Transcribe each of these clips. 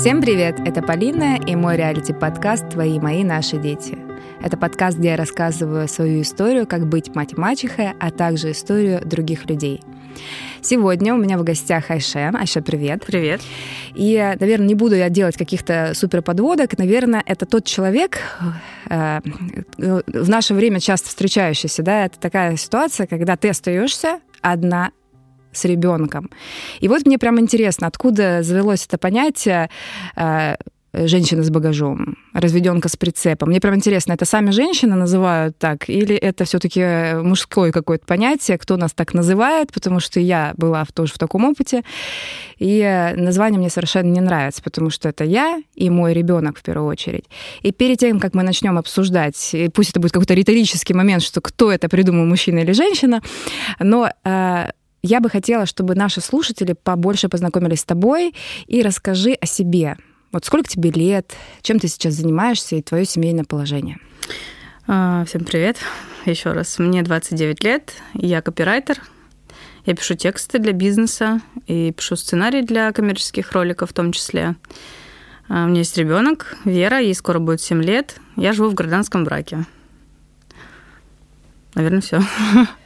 Всем привет! Это Полина и мой реалити-подкаст «Твои, мои, наши дети». Это подкаст, где я рассказываю свою историю, как быть мать-мачехой, а также историю других людей. Сегодня у меня в гостях Айше. Айша, привет. Привет. И, наверное, не буду я делать каких-то супер подводок. Наверное, это тот человек, э, в наше время часто встречающийся, да, это такая ситуация, когда ты остаешься одна с ребенком. И вот мне прям интересно, откуда завелось это понятие э, женщина с багажом, разведенка с прицепом. Мне прям интересно, это сами женщины называют так, или это все-таки мужское какое-то понятие, кто нас так называет, потому что я была тоже в таком опыте, и название мне совершенно не нравится, потому что это я и мой ребенок в первую очередь. И перед тем, как мы начнем обсуждать, и пусть это будет какой-то риторический момент, что кто это придумал, мужчина или женщина, но э, я бы хотела, чтобы наши слушатели побольше познакомились с тобой и расскажи о себе. Вот сколько тебе лет, чем ты сейчас занимаешься и твое семейное положение? А, всем привет. Еще раз. Мне 29 лет, я копирайтер. Я пишу тексты для бизнеса и пишу сценарий для коммерческих роликов в том числе. А, у меня есть ребенок, Вера, ей скоро будет 7 лет. Я живу в гражданском браке. Наверное, все.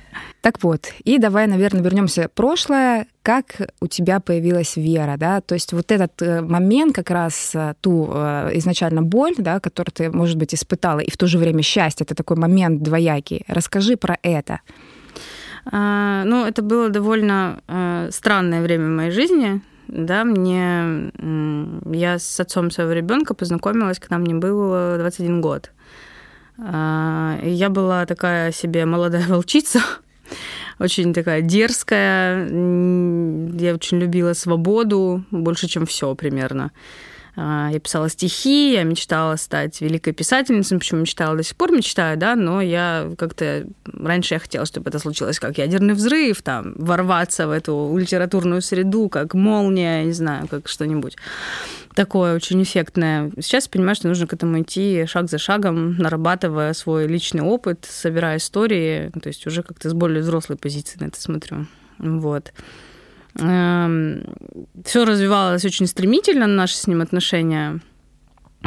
Так вот, и давай, наверное, вернемся в прошлое. Как у тебя появилась вера, да? То есть вот этот э, момент, как раз э, ту э, изначально боль, да, которую ты, может быть, испытала, и в то же время счастье, это такой момент двоякий. Расскажи про это. А, ну, это было довольно а, странное время в моей жизни. Да, мне я с отцом своего ребенка познакомилась, когда мне было 21 год. А, я была такая себе молодая волчица, очень такая дерзкая. Я очень любила свободу больше, чем все примерно. А, я писала стихи, я мечтала стать великой писательницей, почему мечтала до сих пор мечтаю, да, но я как-то... Раньше я хотела, чтобы это случилось как ядерный взрыв, там, ворваться в эту литературную среду, как молния, не знаю, как что-нибудь такое очень эффектное. Сейчас понимаю, что нужно к этому идти шаг за шагом, нарабатывая свой личный опыт, собирая истории, то есть уже как-то с более взрослой позиции на это смотрю. Вот. Эм, Все развивалось очень стремительно, наши с ним отношения.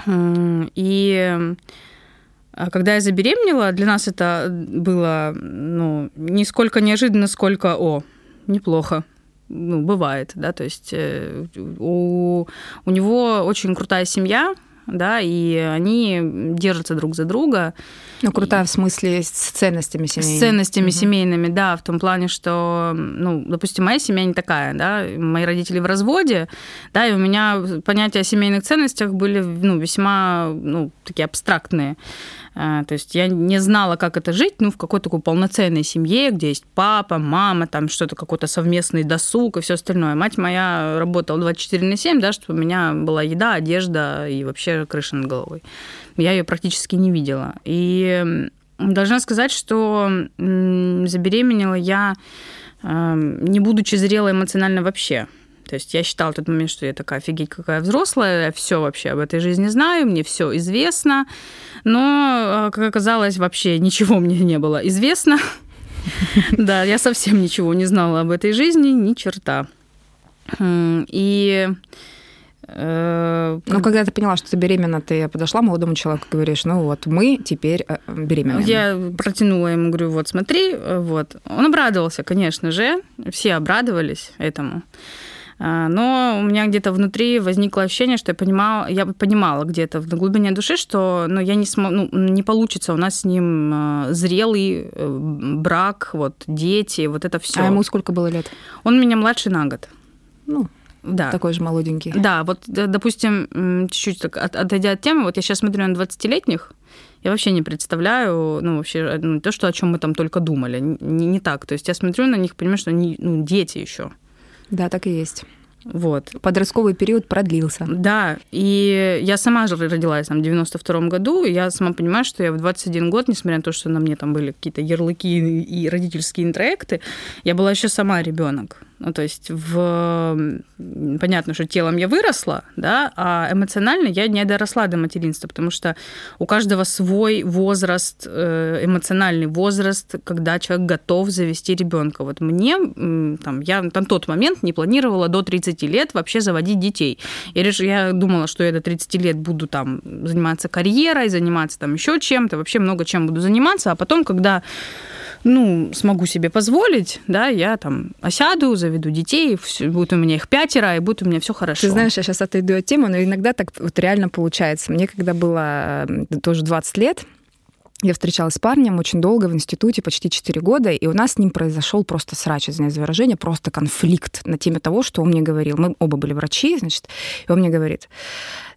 И а когда я забеременела, для нас это было ну, не сколько неожиданно, сколько «о, неплохо» ну, бывает, да, то есть э, у, у него очень крутая семья, да, и они держатся друг за друга. Ну, крутая в смысле с ценностями семейными. С ценностями угу. семейными, да, в том плане, что, ну, допустим, моя семья не такая, да, мои родители в разводе, да, и у меня понятия о семейных ценностях были, ну, весьма, ну, такие абстрактные. А, то есть я не знала, как это жить, ну, в какой-то такой полноценной семье, где есть папа, мама, там что-то, какой-то совместный досуг и все остальное. Мать моя работала 24 на 7, да, чтобы у меня была еда, одежда и вообще крыша над головой. Я ее практически не видела. И должна сказать, что забеременела я, не будучи зрелой эмоционально вообще. То есть я считала в тот момент, что я такая офигеть, какая взрослая, я все вообще об этой жизни знаю, мне все известно. Но, а, как оказалось, вообще ничего мне не было известно. Да, я совсем ничего не знала об этой жизни, ни черта. И э, ну, когда ты поняла, что ты беременна, ты подошла молодому человеку и говоришь, ну вот, мы теперь э, беременны. Я протянула ему, говорю, вот, смотри, вот. Он обрадовался, конечно же, все обрадовались этому. А, но у меня где-то внутри возникло ощущение, что я понимала, я понимала где-то в глубине души, что ну, я не, см... ну, не получится у нас с ним а, зрелый э, брак, вот дети, вот это все. А ему сколько было лет? Он меня младше на год. Ну, да. Такой же молоденький. Да, вот, допустим, чуть-чуть так отойдя от темы, вот я сейчас смотрю на 20-летних, я вообще не представляю, ну, вообще, ну, то, что, о чем мы там только думали. Не, не так. То есть я смотрю на них, понимаю, что они ну, дети еще. Да, так и есть. Вот. Подростковый период продлился. Да, и я сама же родилась там, в 92 году, и я сама понимаю, что я в 21 год, несмотря на то, что на мне там были какие-то ярлыки и родительские интроекты, я была еще сама ребенок. Ну, то есть в... понятно, что телом я выросла, да, а эмоционально я не доросла до материнства, потому что у каждого свой возраст, э, эмоциональный возраст, когда человек готов завести ребенка. Вот мне, там, я на тот момент не планировала до 30 лет вообще заводить детей. Я, реш... я думала, что я до 30 лет буду там заниматься карьерой, заниматься там еще чем-то, вообще много чем буду заниматься, а потом, когда ну, смогу себе позволить, да, я там осяду, заведу детей, все, будет у меня их пятеро, и будет у меня все хорошо. Ты знаешь, я сейчас отойду от темы, но иногда так вот реально получается. Мне когда было тоже 20 лет, я встречалась с парнем очень долго в институте, почти 4 года, и у нас с ним произошел просто срач, извиняюсь за выражение, просто конфликт на теме того, что он мне говорил. Мы оба были врачи, значит, и он мне говорит,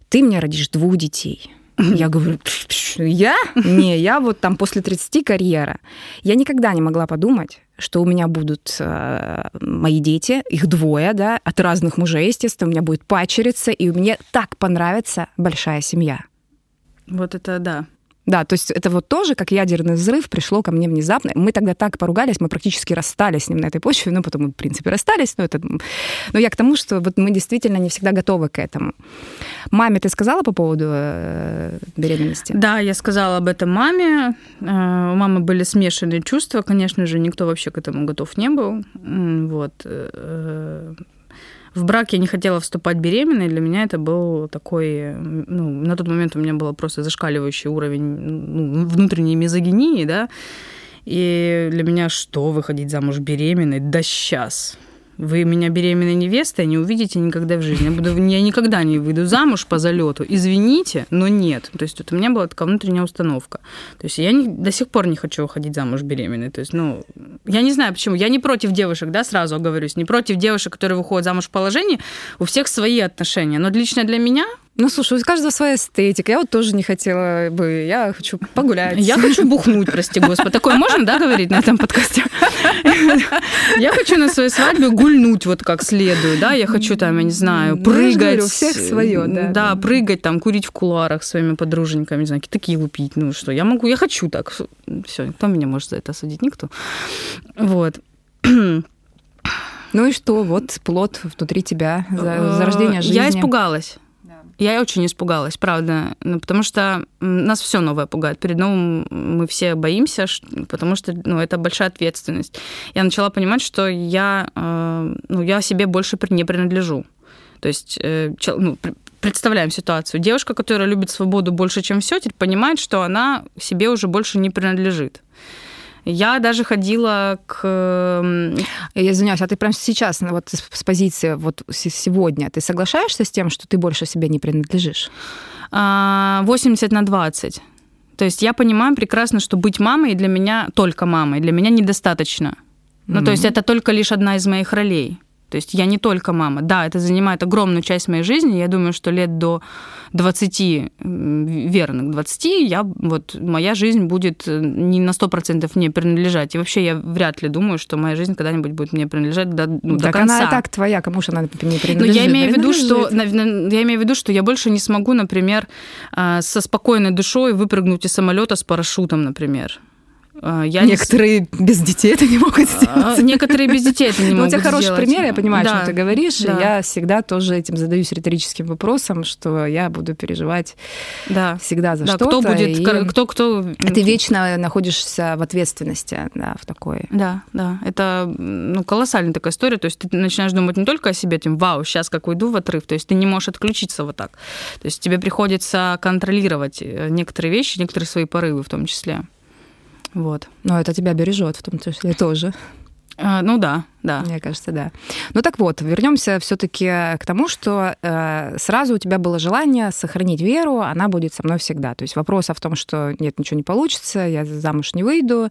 ты мне родишь двух детей. Я говорю, я? Не, я вот там после 30 карьера. Я никогда не могла подумать, что у меня будут э, мои дети, их двое, да, от разных мужей, естественно, у меня будет пачерица, и мне так понравится большая семья. Вот это да. Да, то есть это вот тоже, как ядерный взрыв, пришло ко мне внезапно. Мы тогда так поругались, мы практически расстались с ним на этой почве, ну, потом мы, в принципе, расстались, но это... Но я к тому, что вот мы действительно не всегда готовы к этому. Маме ты сказала по поводу э, беременности? Да, я сказала об этом маме. Э, у мамы были смешанные чувства, конечно же, никто вообще к этому готов не был. Вот. В брак я не хотела вступать беременной. Для меня это был такой... Ну, на тот момент у меня был просто зашкаливающий уровень ну, внутренней мизогинии, да. И для меня что, выходить замуж беременной? Да сейчас. Вы меня беременной невестой не увидите никогда в жизни. Я, буду, я никогда не выйду замуж по залету. Извините, но нет. То есть вот у меня была такая внутренняя установка. То есть я не, до сих пор не хочу выходить замуж беременной. То есть, ну, я не знаю почему. Я не против девушек, да, сразу оговорюсь. Не против девушек, которые выходят замуж в положении. У всех свои отношения. Но лично для меня ну, слушай, у каждого своя эстетика. Я вот тоже не хотела бы. Я хочу погулять. Я хочу бухнуть, прости господи. Такое можно, да, говорить на этом подкасте? Я хочу на своей свадьбе гульнуть вот как следует, да? Я хочу там, я не знаю, ну, прыгать. у всех свое, да. Да, прыгать там, курить в куларах своими подруженьками, не знаю, такие лупить. Ну что, я могу, я хочу так. Все, кто меня может за это осудить? Никто. Вот. Ну и что, вот плод внутри тебя, за, за рождение жизни. Я испугалась. Я очень испугалась, правда, ну, потому что нас все новое пугает. Перед новым мы все боимся, потому что ну, это большая ответственность. Я начала понимать, что я, э, ну, я себе больше не принадлежу. То есть э, ну, представляем ситуацию. Девушка, которая любит свободу больше, чем все, теперь понимает, что она себе уже больше не принадлежит. Я даже ходила к... Я извиняюсь, а ты прямо сейчас, вот с позиции вот сегодня, ты соглашаешься с тем, что ты больше себе не принадлежишь? 80 а, на 20. То есть я понимаю прекрасно, что быть мамой для меня, только мамой, для меня недостаточно. Mm-hmm. Ну, то есть это только лишь одна из моих ролей. То есть я не только мама. Да, это занимает огромную часть моей жизни. Я думаю, что лет до 20, верных 20, я, вот, моя жизнь будет э, не на 100% мне принадлежать. И вообще я вряд ли думаю, что моя жизнь когда-нибудь будет мне принадлежать до, ну, так до конца. она и так твоя, кому же она не принадлежит? Но я имею в виду, что я имею в виду, что я больше не смогу, например, э, со спокойной душой выпрыгнуть из самолета с парашютом, например. А, я некоторые не... без детей это не могут сделать. Некоторые без детей это не могут сделать. У тебя хороший пример, я понимаю, да. о чем ты говоришь. Да. Я всегда тоже этим задаюсь риторическим вопросом, что я буду переживать да. всегда за да, что-то. Кто будет, и... кто, кто... Ты вечно находишься в ответственности, да, в такой. Да, да. Это ну, колоссальная такая история. То есть ты начинаешь думать не только о себе, тем, вау, сейчас как уйду в отрыв. То есть ты не можешь отключиться вот так. То есть тебе приходится контролировать э, некоторые вещи, некоторые свои порывы в том числе. Вот. Но это тебя бережет в том числе тоже. А, ну да, да. Мне кажется, да. Ну так вот, вернемся все-таки к тому, что э, сразу у тебя было желание сохранить веру, она будет со мной всегда. То есть вопроса в том, что нет, ничего не получится, я замуж не выйду.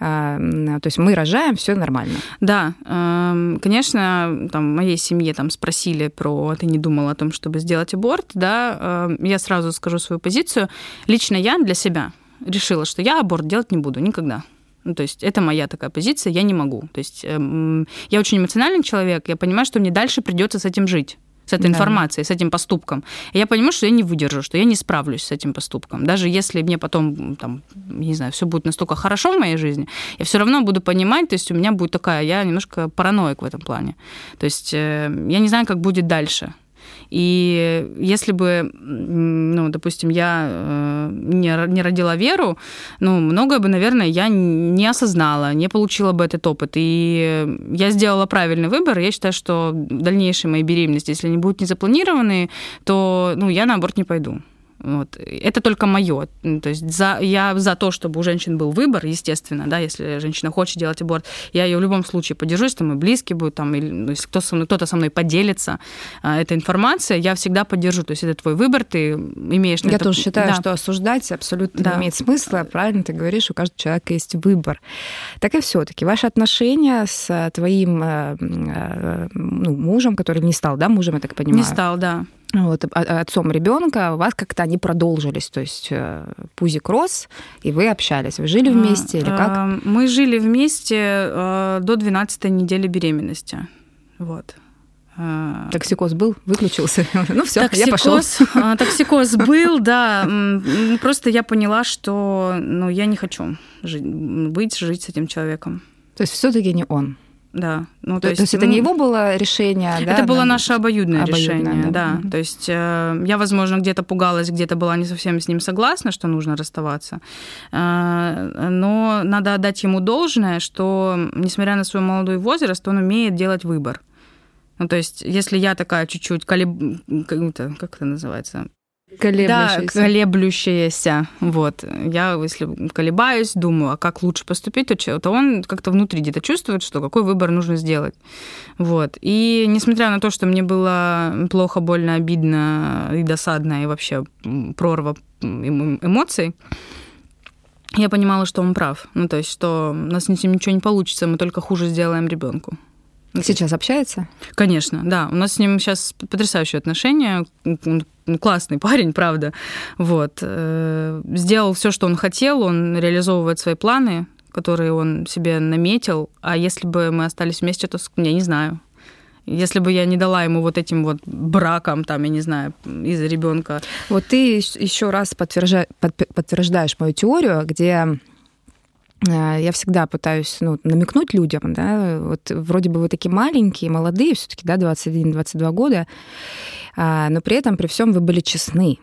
Э, то есть мы рожаем, все нормально. Да, э, конечно, там в моей семье там спросили про, «А ты не думала о том, чтобы сделать аборт, да? Э, я сразу скажу свою позицию. Лично я для себя решила, что я аборт делать не буду никогда. Ну, то есть это моя такая позиция, я не могу. То есть э, я очень эмоциональный человек, я понимаю, что мне дальше придется с этим жить. с этой да. информацией, с этим поступком. И я понимаю, что я не выдержу, что я не справлюсь с этим поступком. Даже если мне потом, там, не знаю, все будет настолько хорошо в моей жизни, я все равно буду понимать, то есть у меня будет такая, я немножко параноик в этом плане. То есть э, я не знаю, как будет дальше. И если бы, ну, допустим, я э, не, не родила Веру, ну, многое бы, наверное, я не осознала, не получила бы этот опыт. И я сделала правильный выбор. Я считаю, что дальнейшие мои беременности, если они будут не запланированные, то, ну, я на аборт не пойду. Вот. Это только мое. То есть за, я за то, чтобы у женщин был выбор, естественно, да, если женщина хочет делать аборт, я ее в любом случае поддержусь, там и близкие будут, там, или ну, если кто со мной, кто-то со мной поделится а, этой информацией, я всегда поддержу. То есть это твой выбор, ты имеешь... Я это... тоже считаю, да. что осуждать абсолютно да. не имеет смысла. Правильно ты говоришь, у каждого человека есть выбор. Так и все-таки ваши отношения с твоим э, э, ну, мужем, который не стал, да, мужем, я так понимаю? Не стал, да вот, а, а, отцом ребенка, у вас как-то они продолжились, то есть э, пузик рос, и вы общались. Вы жили вместе или как? Э, мы жили вместе э, до 12 недели беременности. Вот. Токсикоз был, выключился. Ну все, я пошел. Токсикоз был, да. Просто я поняла, что ну, я не хочу жить, быть, жить с этим человеком. То есть все-таки не он да. Ну, то, то есть, есть это ну, не его было решение, да? Это было наше обоюдное, обоюдное решение, да. да. То есть э, я, возможно, где-то пугалась, где-то была не совсем с ним согласна, что нужно расставаться. Э, но надо отдать ему должное, что, несмотря на свой молодой возраст, он умеет делать выбор. Ну, то есть, если я такая чуть-чуть колеб... как это называется? Колеблющаяся. Да, колеблющаяся. Вот. Я, если колебаюсь, думаю, а как лучше поступить, то, то он как-то внутри где-то чувствует, что какой выбор нужно сделать. Вот. И несмотря на то, что мне было плохо, больно, обидно и досадно, и вообще прорва эмоций, я понимала, что он прав. Ну, то есть, что у нас с ним ничего не получится, мы только хуже сделаем ребенку. Сейчас общается? Конечно, да. У нас с ним сейчас потрясающие отношения. Он классный парень, правда. Вот. Э, сделал все, что он хотел, он реализовывает свои планы, которые он себе наметил. А если бы мы остались вместе, то я не знаю. Если бы я не дала ему вот этим вот браком, там, я не знаю, из-за ребенка. Вот ты еще раз подтверждаешь, подтверждаешь мою теорию, где я всегда пытаюсь ну, намекнуть людям, да, вот вроде бы вы такие маленькие, молодые, все-таки, да, 21-22 года, а, но при этом, при всем вы были честны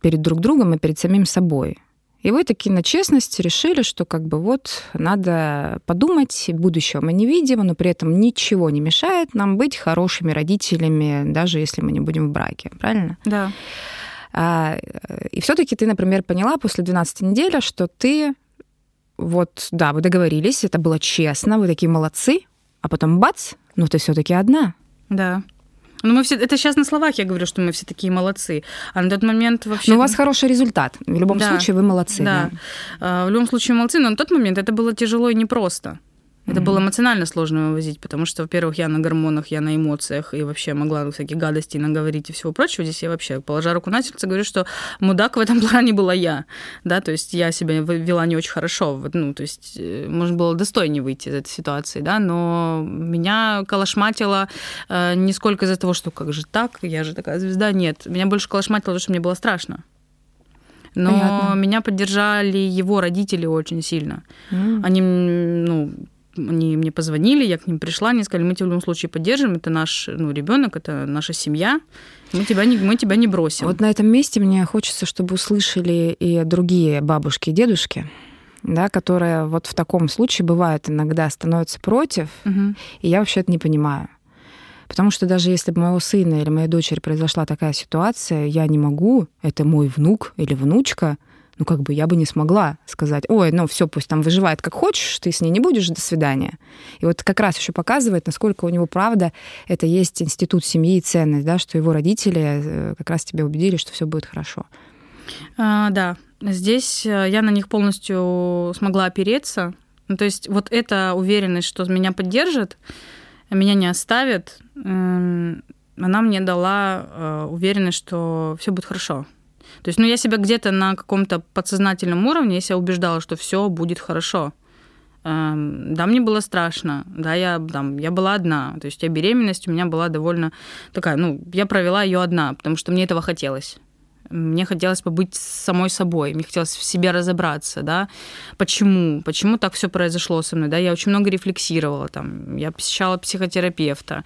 перед друг другом и перед самим собой. И вы такие на честности решили, что как бы вот надо подумать, будущего мы не видим, но при этом ничего не мешает нам быть хорошими родителями, даже если мы не будем в браке, правильно? Да. А, и все-таки ты, например, поняла после 12 недели, что ты вот, да, вы договорились, это было честно, вы такие молодцы, а потом бац, ну ты все-таки одна. Да. Ну, мы все, это сейчас на словах я говорю, что мы все такие молодцы. А на тот момент вообще... Но у вас хороший результат. В любом да, случае вы молодцы. Да. да. А, в любом случае молодцы, но на тот момент это было тяжело и непросто. Это mm-hmm. было эмоционально сложно вывозить, потому что, во-первых, я на гормонах, я на эмоциях, и вообще могла всякие гадости наговорить и всего прочего. Здесь я вообще, положа руку на сердце, говорю, что мудак в этом плане была я, да, то есть я себя вела не очень хорошо, ну, то есть э, можно было достойнее выйти из этой ситуации, да, но меня калашматило э, не сколько из-за того, что как же так, я же такая звезда, нет, меня больше калашматило, потому что мне было страшно. Но Понятно. меня поддержали его родители очень сильно. Mm. Они, ну, они мне позвонили, я к ним пришла, они сказали, мы тебя в любом случае поддержим, это наш ну, ребенок, это наша семья, мы тебя, не, мы тебя не бросим. Вот на этом месте мне хочется, чтобы услышали и другие бабушки и дедушки, да, которые вот в таком случае бывают иногда становятся против, угу. и я вообще это не понимаю. Потому что даже если бы моего сына или моей дочери произошла такая ситуация, я не могу, это мой внук или внучка, ну, как бы я бы не смогла сказать, ой, ну, все, пусть там выживает как хочешь, ты с ней не будешь, до свидания. И вот как раз еще показывает, насколько у него, правда, это есть институт семьи и ценность, да, что его родители э, как раз тебя убедили, что все будет хорошо. А, да, здесь э, я на них полностью смогла опереться. Ну, то есть вот эта уверенность, что меня поддержат, меня не оставят, эм, она мне дала э, уверенность, что все будет хорошо. То есть, ну, я себя где-то на каком-то подсознательном уровне, я себя убеждала, что все будет хорошо. Эм, да, мне было страшно, да, я, там, я была одна, то есть я беременность у меня была довольно такая, ну, я провела ее одна, потому что мне этого хотелось. Мне хотелось побыть самой собой, мне хотелось в себе разобраться, да, почему, почему так все произошло со мной, да, я очень много рефлексировала, там, я посещала психотерапевта,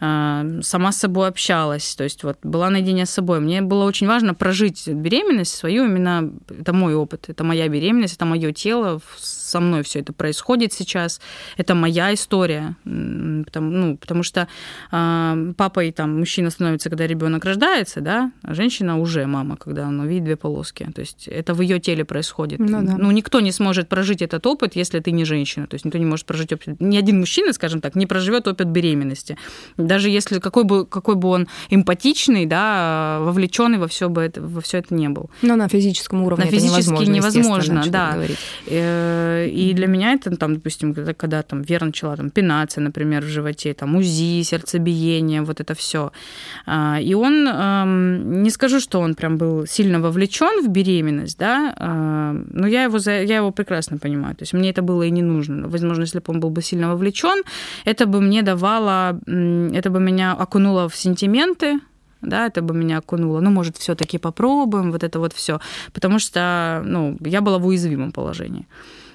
э, сама с собой общалась, то есть вот была наедине с собой. Мне было очень важно прожить беременность свою, именно это мой опыт, это моя беременность, это мое тело, со мной все это происходит сейчас, это моя история, потому, ну, потому что э, папой там мужчина становится, когда ребенок рождается, да, а женщина уже мама, когда она видит две полоски. То есть это в ее теле происходит. Ну, да. ну, никто не сможет прожить этот опыт, если ты не женщина. То есть никто не может прожить опыт. Ни один мужчина, скажем так, не проживет опыт беременности. Даже если какой бы, какой бы он эмпатичный, да, вовлеченный во все бы это, во все это не был. Но на физическом уровне на физически невозможно, невозможно да. Э, и для меня это, там, допустим, когда, когда там Вера начала там пинаться, например, в животе, там УЗИ, сердцебиение, вот это все. А, и он, не скажу, что он прям был сильно вовлечен в беременность, да, а, но я его, я его прекрасно понимаю. То есть мне это было и не нужно. Возможно, если бы он был бы сильно вовлечен, это бы мне давало, это бы меня окунуло в сентименты, да, это бы меня окунуло. Ну, может, все-таки попробуем, вот это вот все. Потому что, ну, я была в уязвимом положении.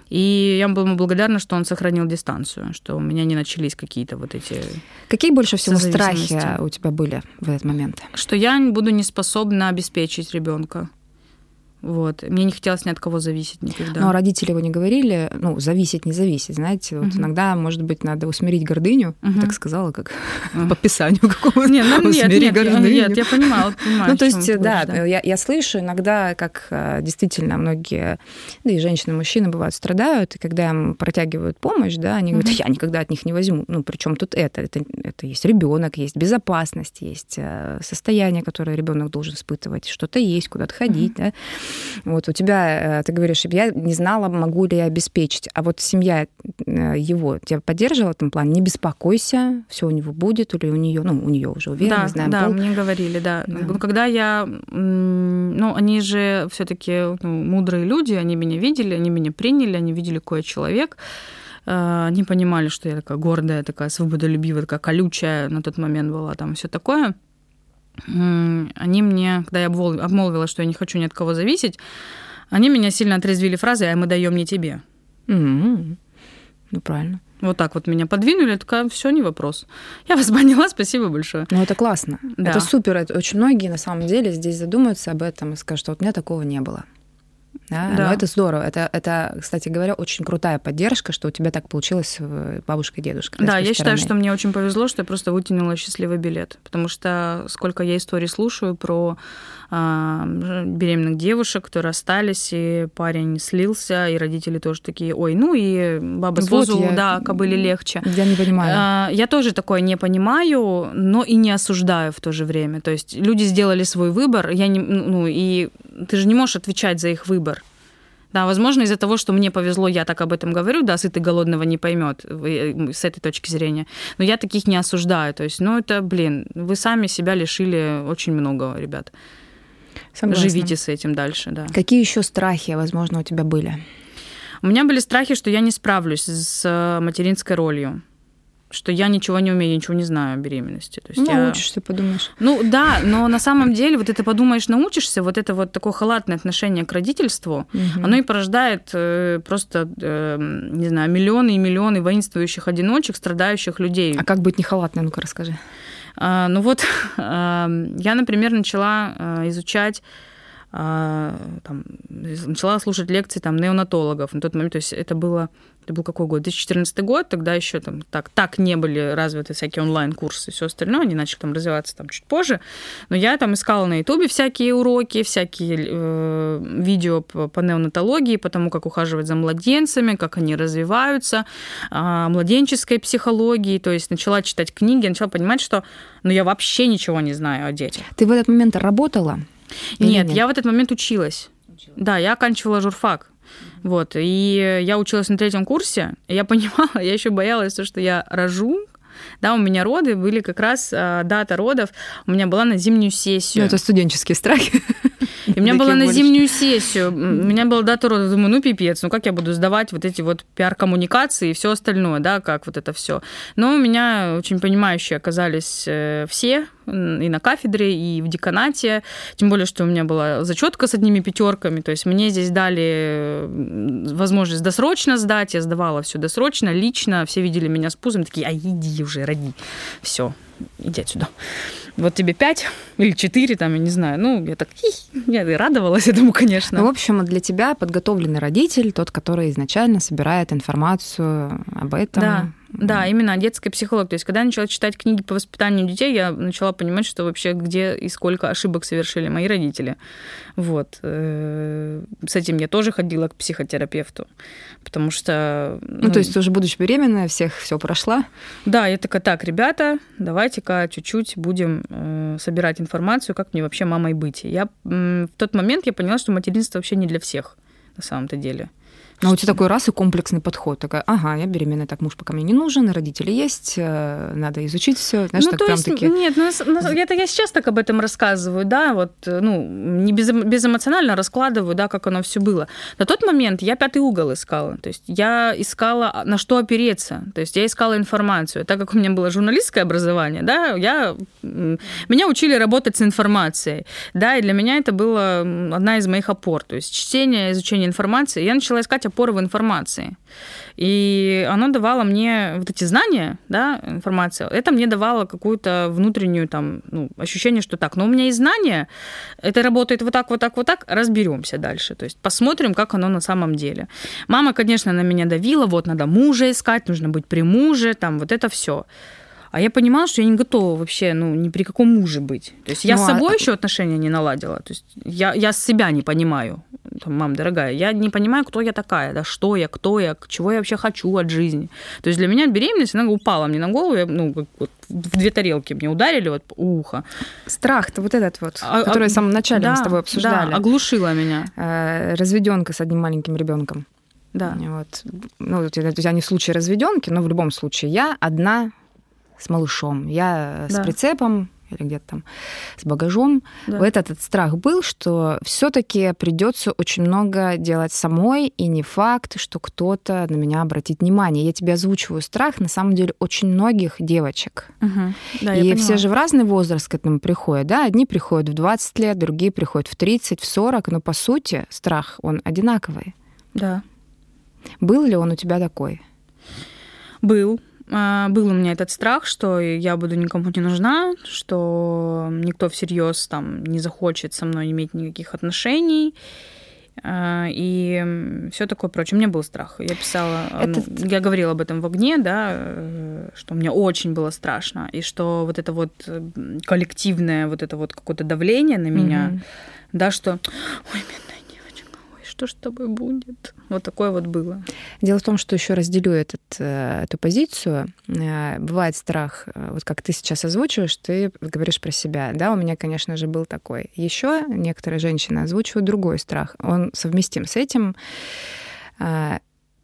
И я была ему благодарна, что он сохранил дистанцию, что у меня не начались какие-то вот эти... Какие больше всего страхи у тебя были в этот момент? Что я буду не способна обеспечить ребенка. Вот. Мне не хотелось ни от кого зависеть никогда. Но родители его не говорили, ну, зависеть, не зависеть, знаете. Вот угу. иногда, может быть, надо усмирить гордыню. Угу. Так сказала, как угу. по писанию какому-то. Нет, ну, нет, нет, гордыню. нет, я понимала, понимаю. Ну, то есть, да, да. Я, я слышу иногда, как э, действительно многие, да и женщины, и мужчины бывают страдают, и когда им протягивают помощь, да, они говорят, я никогда от них не возьму. Ну, причем тут это? Это, это есть ребенок, есть безопасность, есть э, состояние, которое ребенок должен испытывать, что-то есть, куда-то ходить, да. Вот у тебя, э, ты говоришь, я не знала, могу ли я обеспечить. А вот семья э, его тебя поддерживала в этом плане? Не беспокойся, все у него будет, или у нее, ну, у нее уже уверенно, да, знаем. Да, пол. мне говорили, да. да. Ну, когда я, ну, они же все-таки ну, мудрые люди, они меня видели, они меня приняли, они видели, какой я человек э, они понимали, что я такая гордая, такая свободолюбивая, такая колючая на тот момент была, там все такое они мне, когда я обмолвила, что я не хочу ни от кого зависеть, они меня сильно отрезвили фразой «а мы даем не тебе». Mm-hmm. Ну, правильно. Вот так вот меня подвинули, такая, все, не вопрос. Я вас поняла, спасибо большое. Ну, это классно. Да. Это супер. Это очень многие, на самом деле, здесь задумаются об этом и скажут, что вот у меня такого не было. Да? да. Но это здорово. Это, это, кстати говоря, очень крутая поддержка, что у тебя так получилось бабушка и дедушка. Да, я стороны. считаю, что мне очень повезло, что я просто вытянула счастливый билет. Потому что сколько я историй слушаю про а, беременных девушек, которые расстались, и парень слился, и родители тоже такие, ой, ну и баба с вот возу, я... да, кобыли легче. Я не понимаю. А, я тоже такое не понимаю, но и не осуждаю в то же время. То есть люди сделали свой выбор, я не, ну, и ты же не можешь отвечать за их выбор. Да, возможно, из-за того, что мне повезло, я так об этом говорю, да, сытый голодного не поймет э, с этой точки зрения. Но я таких не осуждаю. То есть, ну, это, блин, вы сами себя лишили очень много, ребят. Согласна. Живите с этим дальше, да. Какие еще страхи, возможно, у тебя были? У меня были страхи, что я не справлюсь с э, материнской ролью что я ничего не умею, я ничего не знаю о беременности. То есть ну, я... научишься, подумаешь. Ну да, но на самом деле вот это подумаешь, научишься, вот это вот такое халатное отношение к родительству, угу. оно и порождает э, просто, э, не знаю, миллионы и миллионы воинствующих одиночек, страдающих людей. А как быть не халатной, ну-ка расскажи. А, ну вот, а, я, например, начала а, изучать а, там, начала слушать лекции там неонатологов на тот момент, то есть это было это был какой год? 2014 год, тогда еще там так, так не были развиты всякие онлайн-курсы и все остальное, они начали там развиваться там чуть позже. Но я там искала на Ютубе всякие уроки, всякие э, видео по, по неонатологии, по тому, как ухаживать за младенцами, как они развиваются, э, младенческой психологии, то есть начала читать книги, начала понимать, что ну, я вообще ничего не знаю о детях. Ты в этот момент работала? Нет, нет, я в этот момент училась. училась. Да, я оканчивала журфак. Вот. И я училась на третьем курсе, и я понимала, я еще боялась, что я рожу, да, у меня роды были как раз, а, дата родов у меня была на зимнюю сессию. Ну, это студенческие страхи. И у меня была на зимнюю сессию, у меня была дата рода, думаю, ну пипец, ну как я буду сдавать вот эти вот пиар-коммуникации и все остальное, да, как вот это все. Но у меня очень понимающие оказались э, все, и на кафедре, и в деканате. Тем более, что у меня была зачетка с одними пятерками. То есть мне здесь дали возможность досрочно сдать. Я сдавала все досрочно, лично. Все видели меня с пузом, такие, а иди уже, роди. Все, иди отсюда. Вот тебе пять или четыре, там, я не знаю. Ну, я так, я радовалась этому, конечно. Ну, в общем, для тебя подготовленный родитель, тот, который изначально собирает информацию об этом. Да, да, именно детская психология. То есть, когда я начала читать книги по воспитанию детей, я начала понимать, что вообще где и сколько ошибок совершили мои родители. Вот. Э, с этим я тоже ходила к психотерапевту, потому что... Ну, ну то есть, уже будучи беременная, всех все прошла? Да, я такая, так, ребята, давайте-ка чуть-чуть будем э, собирать информацию, как мне вообще мамой быть. Я в тот момент я поняла, что материнство вообще не для всех на самом-то деле. Но у тебя такой раз и комплексный подход. Такая, ага, я беременная, так муж пока мне не нужен, родители есть, э, надо изучить все. Знаешь, ну, так то прям есть, такие... Нет, ну, это я сейчас так об этом рассказываю, да, вот, ну, не без, безэмоционально раскладываю, да, как оно все было. На тот момент я пятый угол искала. То есть я искала, на что опереться. То есть я искала информацию. Так как у меня было журналистское образование, да, я... Меня учили работать с информацией. Да, и для меня это было одна из моих опор. То есть чтение, изучение информации. Я начала искать опоры в информации. И оно давало мне вот эти знания, да, информация, это мне давало какую-то внутреннюю там, ну, ощущение, что так, но у меня есть знания, это работает вот так, вот так, вот так, разберемся дальше. То есть посмотрим, как оно на самом деле. Мама, конечно, на меня давила, вот надо мужа искать, нужно быть при муже, там вот это все. А я понимала, что я не готова вообще, ну, ни при каком муже быть. То есть я ну, с собой а... еще отношения не наладила. То есть я, я себя не понимаю. Там, мам, дорогая, я не понимаю, кто я такая, да, что я, кто я, чего я вообще хочу от жизни. То есть для меня беременность, она упала мне на голову, я, ну, вот в две тарелки мне ударили вот ухо. Страх-то вот этот вот, а, а который а, в самом начале да, мы с тобой обсуждали. Да, оглушила меня. Э, разведенка с одним маленьким ребенком. Да. Вот. Ну, я не в случае разведенки, но в любом случае я одна с малышом, я да. с прицепом или где-то там с багажом. Да. Вот этот, этот страх был, что все-таки придется очень много делать самой, и не факт, что кто-то на меня обратит внимание. Я тебе озвучиваю страх, на самом деле, очень многих девочек. Угу. Да, и все же в разный возраст к этому приходят. Да? Одни приходят в 20 лет, другие приходят в 30, в 40, но по сути страх, он одинаковый. Да. Был ли он у тебя такой? Был. А, был у меня этот страх, что я буду никому не нужна, что никто всерьез там не захочет со мной иметь никаких отношений. А, и все такое прочее. У меня был страх. Я писала, ну, я говорила об этом в огне, да, э, что мне очень было страшно, и что вот это вот коллективное, вот это вот какое-то давление на меня, mm-hmm. да, что, ой, бедная что с тобой будет? Вот такое вот было. Дело в том, что еще разделю этот, э, эту позицию. Э, бывает страх, э, вот как ты сейчас озвучиваешь, ты говоришь про себя. Да, у меня, конечно же, был такой. Еще некоторые женщины озвучивают другой страх. Он совместим с этим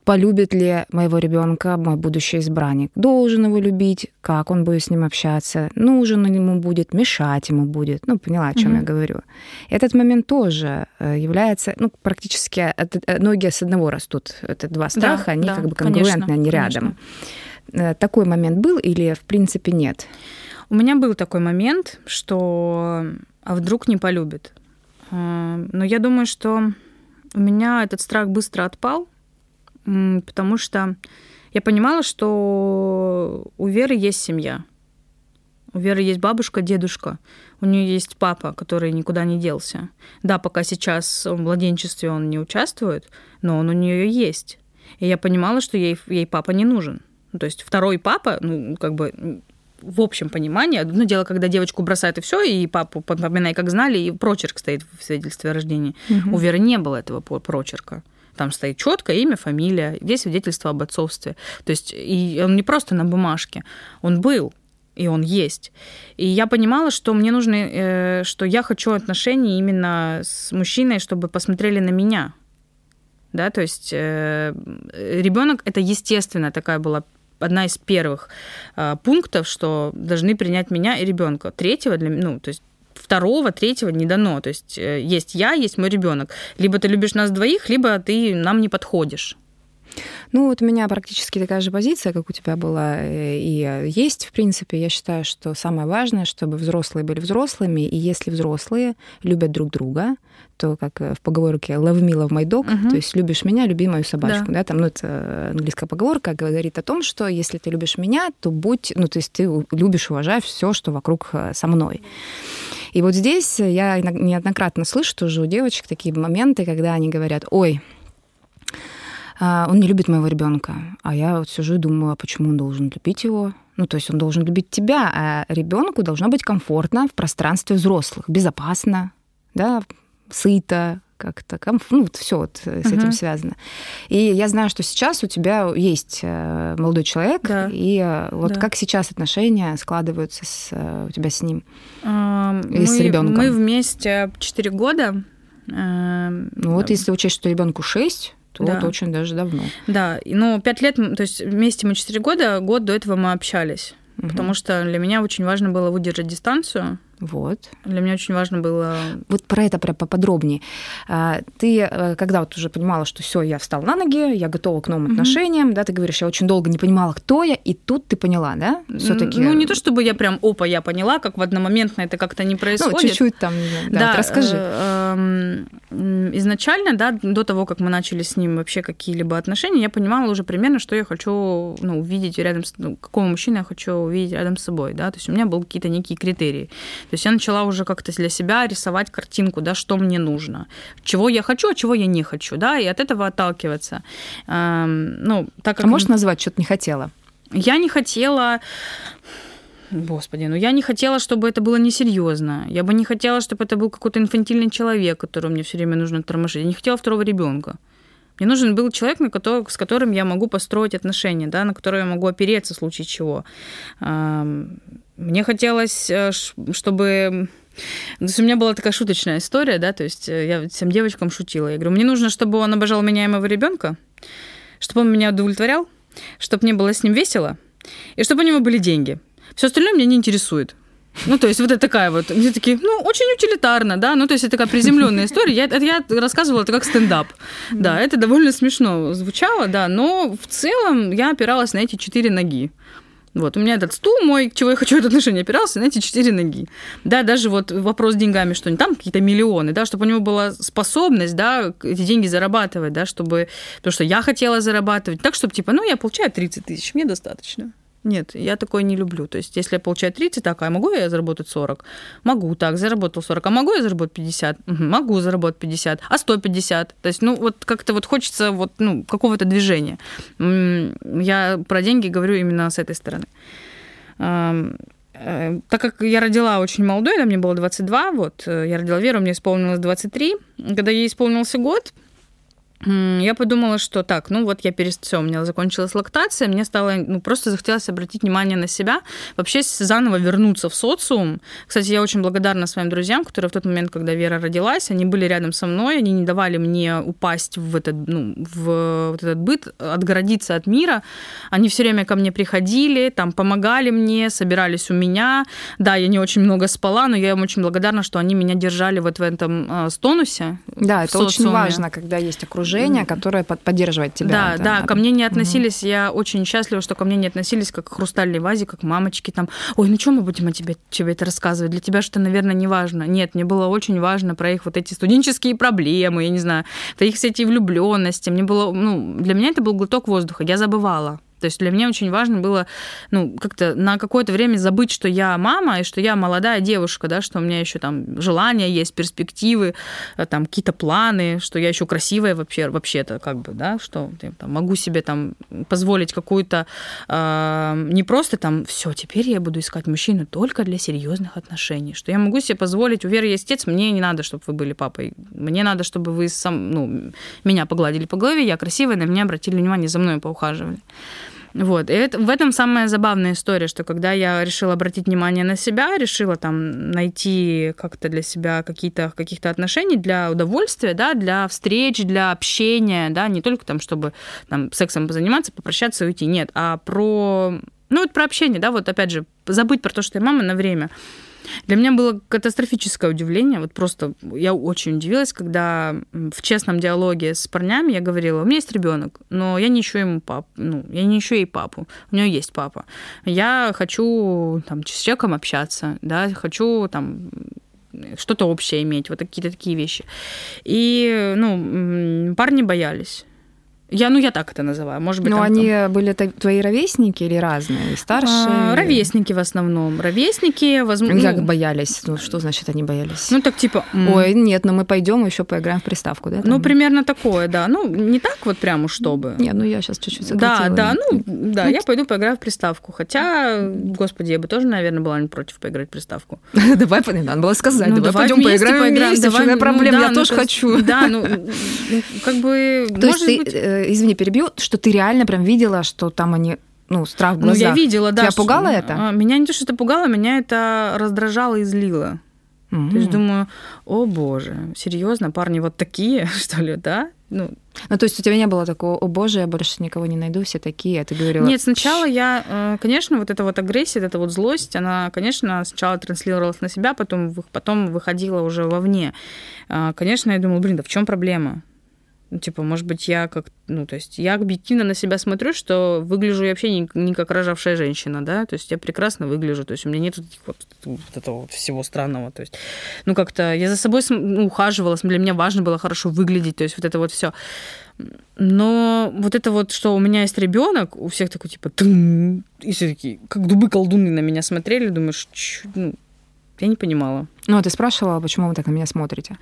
полюбит ли моего ребенка мой будущий избранник, должен его любить, как он будет с ним общаться, нужен он ему будет, мешать ему будет. Ну, поняла, о чем mm-hmm. я говорю. Этот момент тоже э, является, ну, практически э, ноги с одного растут. Это два страха, да, они да, как бы конкурентны, конечно, они рядом. Конечно. Э, такой момент был или, в принципе, нет? У меня был такой момент, что а вдруг не полюбит. Но я думаю, что у меня этот страх быстро отпал, потому что я понимала, что у Веры есть семья. У Веры есть бабушка, дедушка. У нее есть папа, который никуда не делся. Да, пока сейчас в младенчестве он не участвует, но он у нее есть. И я понимала, что ей, ей папа не нужен. Ну, то есть второй папа, ну, как бы в общем понимании, одно дело, когда девочку бросают и все, и папу поминай, как знали, и прочерк стоит в свидетельстве о рождении. Угу. У Веры не было этого прочерка. Там стоит четко имя, фамилия, здесь свидетельство об отцовстве. То есть и он не просто на бумажке, он был, и он есть. И я понимала, что мне нужно, э, что я хочу отношений именно с мужчиной, чтобы посмотрели на меня. Да, то есть э, ребенок это естественно такая была одна из первых э, пунктов, что должны принять меня и ребенка. Третьего для ну, то есть второго, третьего не дано. То есть э, есть я, есть мой ребенок. Либо ты любишь нас двоих, либо ты нам не подходишь. Ну, вот у меня практически такая же позиция, как у тебя была, э, и есть, в принципе. Я считаю, что самое важное, чтобы взрослые были взрослыми, и если взрослые любят друг друга, то, как в поговорке «love me, love my dog», uh-huh. то есть «любишь меня, люби мою собачку». Да. Да, там, ну, это английская поговорка, говорит о том, что если ты любишь меня, то будь... Ну, то есть ты любишь, уважаешь все, что вокруг э, со мной. И вот здесь я неоднократно слышу тоже у девочек такие моменты, когда они говорят, ой, а, он не любит моего ребенка. А я вот сижу и думаю, а почему он должен любить его? Ну, то есть он должен любить тебя, а ребенку должно быть комфортно в пространстве взрослых, безопасно, да, сыто, как-то, комф... ну, вот все вот с uh-huh. этим связано. И я знаю, что сейчас у тебя есть э, молодой человек, да. и э, вот да. как сейчас отношения складываются с, э, у тебя с ним а, и мы, с ребенком? Мы вместе 4 года. Ну вот если учесть, что ребенку 6, то да. вот очень даже давно. Да, но пять лет, то есть вместе мы четыре года, год до этого мы общались. Угу. Потому что для меня очень важно было выдержать дистанцию вот. Для меня очень важно было... Вот про это прям поподробнее. А, ты, э, когда вот уже понимала, что все, я встала на ноги, я готова к новым отношениям, mm-hmm. да, ты говоришь, я очень долго не понимала, кто я, и тут ты поняла, да, все таки Ну, не то чтобы я прям, опа, я поняла, как в одномоментно это как-то не ну, происходит. Ну, чуть-чуть там, да, да вот расскажи. Э, эм, изначально, да, до того, как мы начали с ним вообще какие-либо отношения, я понимала уже примерно, что я хочу ну, увидеть рядом с... Ну, какого мужчину я хочу увидеть рядом с собой, да, то есть у меня были какие-то некие критерии. То есть я начала уже как-то для себя рисовать картинку, да, что мне нужно, чего я хочу, а чего я не хочу, да, и от этого отталкиваться. Эм, ну, так как... А можешь назвать, что ты не хотела? Я не хотела... Господи, ну я не хотела, чтобы это было несерьезно. Я бы не хотела, чтобы это был какой-то инфантильный человек, которого мне все время нужно тормошить. Я не хотела второго ребенка. Мне нужен был человек, на который, с которым я могу построить отношения, да, на которого я могу опереться в случае чего. Мне хотелось, э, чтобы то есть у меня была такая шуточная история, да, то есть э, я всем девочкам шутила. Я говорю, мне нужно, чтобы он обожал меня и моего ребенка, чтобы он меня удовлетворял, чтобы мне было с ним весело, и чтобы у него были деньги. Все остальное меня не интересует. Ну, то есть вот это такая вот, мне такие, ну, очень утилитарно, да, ну, то есть это такая приземленная история. Я, это я рассказывала это как стендап. Да, это довольно смешно звучало, да, но в целом я опиралась на эти четыре ноги. Вот, у меня этот стул мой, чего я хочу это отношение, опирался на эти четыре ноги. Да, даже вот вопрос с деньгами, что там какие-то миллионы, да, чтобы у него была способность, да, эти деньги зарабатывать, да, чтобы... Потому что я хотела зарабатывать так, чтобы, типа, ну, я получаю 30 тысяч, мне достаточно. Нет, я такое не люблю. То есть, если я получаю 30, так, а могу я заработать 40? Могу, так, заработал 40. А могу я заработать 50? Угу, могу заработать 50. А 150? То есть, ну, вот как-то вот хочется вот, ну, какого-то движения. Я про деньги говорю именно с этой стороны. Э, так как я родила очень молодой, да, мне было 22, вот, э, я родила Веру, мне исполнилось 23. Когда ей исполнился год, я подумала, что так, ну вот я перес... все, у меня закончилась лактация, мне стало, ну просто захотелось обратить внимание на себя, вообще заново вернуться в социум. Кстати, я очень благодарна своим друзьям, которые в тот момент, когда Вера родилась, они были рядом со мной, они не давали мне упасть в этот, ну, в вот этот быт, отгородиться от мира. Они все время ко мне приходили, там помогали мне, собирались у меня. Да, я не очень много спала, но я им очень благодарна, что они меня держали вот в этом э, стонусе. Да, это социуме. очень важно, когда есть окружение окружение, которое поддерживает тебя. Да, это, да, ко мне не относились, угу. я очень счастлива, что ко мне не относились как к хрустальной вазе, как мамочки там, ой, ну что мы будем о тебе, тебе это рассказывать, для тебя что, наверное, не важно. Нет, мне было очень важно про их вот эти студенческие проблемы, я не знаю, про их все эти влюбленности. Мне было, ну, для меня это был глоток воздуха, я забывала. То есть для меня очень важно было, ну, как-то на какое-то время забыть, что я мама и что я молодая девушка, да, что у меня еще там желания есть, перспективы, э, там какие-то планы, что я еще красивая вообще, вообще-то, как бы, да, что я там, могу себе там позволить какую-то э, не просто там все, теперь я буду искать мужчину только для серьезных отношений, что я могу себе позволить, у Веры есть отец, мне не надо, чтобы вы были папой, мне надо, чтобы вы сам, ну, меня погладили по голове, я красивая, на меня обратили внимание, за мной поухаживали. Вот. И это, в этом самая забавная история, что когда я решила обратить внимание на себя, решила там найти как-то для себя какие-то каких-то отношений для удовольствия, да, для встреч, для общения, да, не только там, чтобы там сексом позаниматься, попрощаться и уйти, нет, а про, ну, вот про общение, да, вот опять же, забыть про то, что я мама на время. Для меня было катастрофическое удивление. Вот просто я очень удивилась, когда в честном диалоге с парнями я говорила, у меня есть ребенок, но я не ищу ему пап, ну, я не ищу ей папу. У нее есть папа. Я хочу там, с человеком общаться, да, хочу там что-то общее иметь, вот какие-то такие вещи. И, ну, парни боялись. Я, ну, я так это называю. Может быть, Но там, они там... были твои ровесники или разные? Старшие? А, ровесники в основном. Ровесники, возможно... Как ну, боялись? Ну, что значит они боялись? Ну, так типа... Ой, нет, ну мы пойдем еще поиграем в приставку, да? Там? Ну, примерно такое, да. Ну, не так вот прямо, чтобы. Нет, ну я сейчас чуть-чуть сократила. Да, да, ну, да, я пойду поиграю в приставку. Хотя, господи, я бы тоже, наверное, была не против поиграть в приставку. Давай, надо было сказать, ну, давай пойдем поиграем вместе, в проблем, я тоже хочу. Да, ну, как бы... То есть ты извини, перебью, что ты реально прям видела, что там они ну, страх в глазах. Ну, я видела, да. Тебя пугало это? А, меня не то, что это пугало, меня это раздражало и злило. Mm-hmm. То есть думаю, о боже, серьезно, парни вот такие, что ли, да? Ну, ну, то есть у тебя не было такого, о боже, я больше никого не найду, все такие, а ты говорила... Нет, сначала я, э, конечно, вот эта вот агрессия, эта вот злость, она, конечно, сначала транслировалась на себя, потом, потом выходила уже вовне. А, конечно, я думала, блин, да в чем проблема? Ну, типа, может быть, я как... Ну, то есть я объективно на себя смотрю, что выгляжу я вообще не, не как рожавшая женщина, да, то есть я прекрасно выгляжу, то есть у меня нет вот, вот этого вот всего странного, то есть, ну, как-то я за собой ну, ухаживала, для меня важно было хорошо выглядеть, то есть вот это вот все. Но вот это вот, что у меня есть ребенок, у всех такой типа, и все такие, как дубы колдуны на меня смотрели, думаешь, ну, я не понимала. Ну, а ты спрашивала, почему вы так на меня смотрите?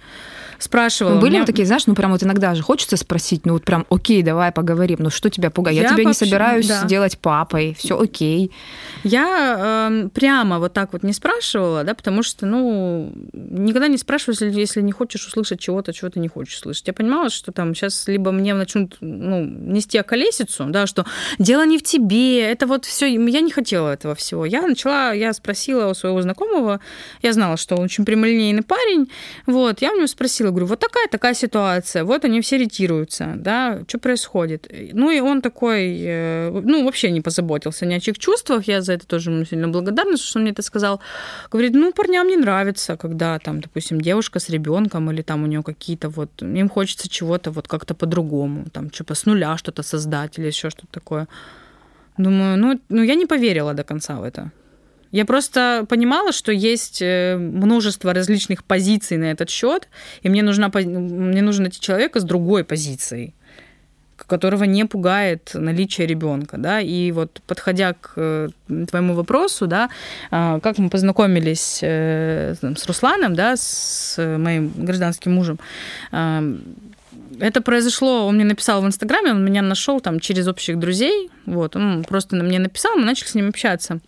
Спрашивала. Ну, были меня... вот такие, знаешь, ну прям вот иногда же хочется спросить, ну вот прям, окей, давай поговорим, ну что тебя пугает? Я, я тебя вообще... не собираюсь да. делать папой, все окей. Я э, прямо вот так вот не спрашивала, да, потому что, ну, никогда не спрашиваю, если, если не хочешь услышать чего-то, чего ты не хочешь слышать. Я понимала, что там сейчас либо мне начнут, ну, нести околесицу, да, что дело не в тебе, это вот все. Я не хотела этого всего. Я начала, я спросила у своего знакомого, я знала, что он очень прямолинейный парень, вот, я у него спросила, говорю, вот такая такая ситуация, вот они все ретируются, да, что происходит? Ну и он такой, э, ну вообще не позаботился ни о чьих чувствах, я за это тоже ему сильно благодарна, что он мне это сказал. Говорит, ну парням не нравится, когда там, допустим, девушка с ребенком или там у нее какие-то вот, им хочется чего-то вот как-то по-другому, там типа с нуля что-то создать или еще что-то такое. Думаю, ну, ну я не поверила до конца в это. Я просто понимала, что есть э, множество различных позиций на этот счет, и мне, нужна, мне нужно найти человека с другой позицией которого не пугает наличие ребенка, да, и вот подходя к э, твоему вопросу, да, а, как мы познакомились э, с Русланом, да, с моим гражданским мужем, а, это произошло, он мне написал в Инстаграме, он меня нашел там через общих друзей, вот, он просто мне написал, мы начали с ним общаться.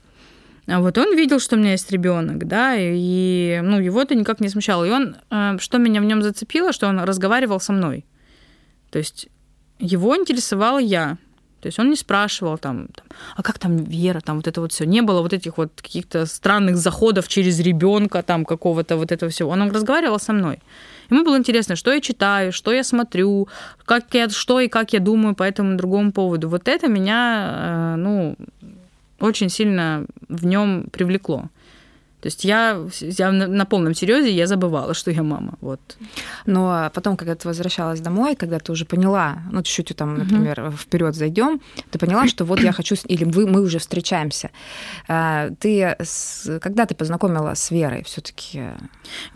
А вот он видел, что у меня есть ребенок, да, и ну, его это никак не смущало. И он, э, что меня в нем зацепило, что он разговаривал со мной. То есть его интересовал я. То есть он не спрашивал там, там, а как там Вера, там вот это вот все. Не было вот этих вот каких-то странных заходов через ребенка, там какого-то вот этого всего. Он разговаривал со мной. Ему было интересно, что я читаю, что я смотрю, как я, что и как я думаю по этому другому поводу. Вот это меня, э, ну, очень сильно в нем привлекло. То есть я, я на полном серьезе я забывала, что я мама. Вот. Но потом, когда ты возвращалась домой, когда ты уже поняла, ну чуть-чуть там, например, угу. вперед зайдем, ты поняла, что вот я хочу, или вы, мы уже встречаемся. А, ты когда ты познакомила с Верой все-таки?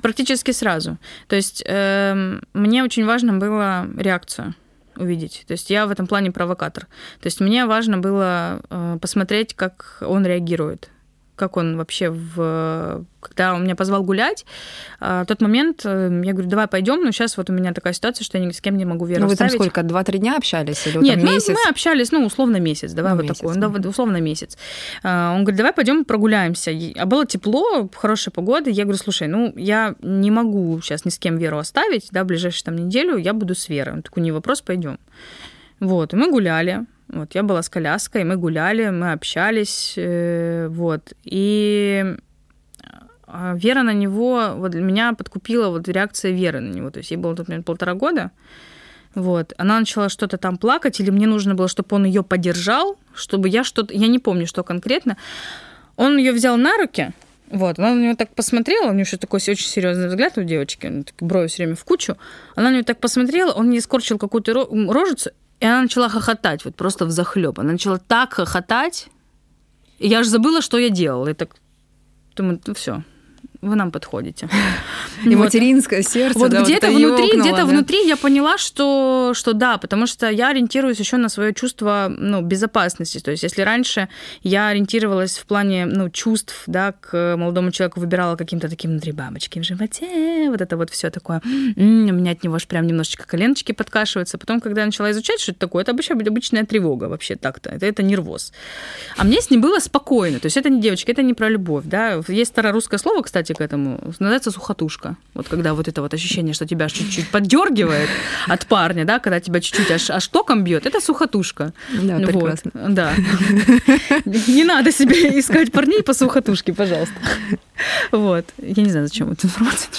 Практически сразу. То есть э, мне очень важно было реакцию увидеть. То есть я в этом плане провокатор. То есть мне важно было э, посмотреть, как он реагирует как он вообще в... Когда он меня позвал гулять, в тот момент э, я говорю, давай пойдем, но сейчас вот у меня такая ситуация, что я ни с кем не могу веру Ну вы там сколько, два-три дня общались? Или Нет, там месяц? Мы, мы общались, ну, условно месяц, давай ну, вот месяц, такой, да. условно месяц. Он говорит, давай пойдем прогуляемся. А было тепло, хорошая погода, я говорю, слушай, ну, я не могу сейчас ни с кем веру оставить, да, в ближайшую там неделю я буду с Верой. Он такой, не вопрос, пойдем. Вот, и мы гуляли. Вот, я была с коляской, мы гуляли, мы общались, э, вот. И а, Вера на него, вот меня подкупила вот реакция Веры на него. То есть ей было, например, полтора года. Вот. Она начала что-то там плакать, или мне нужно было, чтобы он ее поддержал, чтобы я что-то... Я не помню, что конкретно. Он ее взял на руки, Вот, она на него так посмотрела, у нее еще такой очень серьезный взгляд у девочки, брови все время в кучу. Она на него так посмотрела, он ей скорчил какую-то рожицу, и она начала хохотать, вот просто в захлеб. Она начала так хохотать, и я же забыла, что я делала. И так думаю, ну все, вы нам подходите. И вот. материнское сердце. Вот да, где-то вот внутри, где-то да? внутри я поняла, что, что да, потому что я ориентируюсь еще на свое чувство ну, безопасности. То есть, если раньше я ориентировалась в плане ну, чувств, да, к молодому человеку выбирала каким-то таким внутри бабочки в животе, вот это вот все такое. М-м, у меня от него аж прям немножечко коленочки подкашиваются. Потом, когда я начала изучать, что это такое, это обычно обычная тревога вообще так-то. Это, это нервоз. А мне с ним было спокойно. То есть, это не девочка, это не про любовь. Да? Есть старорусское слово, кстати, к этому. Называется сухотушка. Вот когда вот это вот ощущение, что тебя чуть-чуть поддергивает от парня, да, когда тебя чуть-чуть аж, аж током бьет, это сухотушка. Да, вот. прекрасно. Да. Не надо себе искать парней по сухотушке, пожалуйста. Вот. Я не знаю, зачем эта информация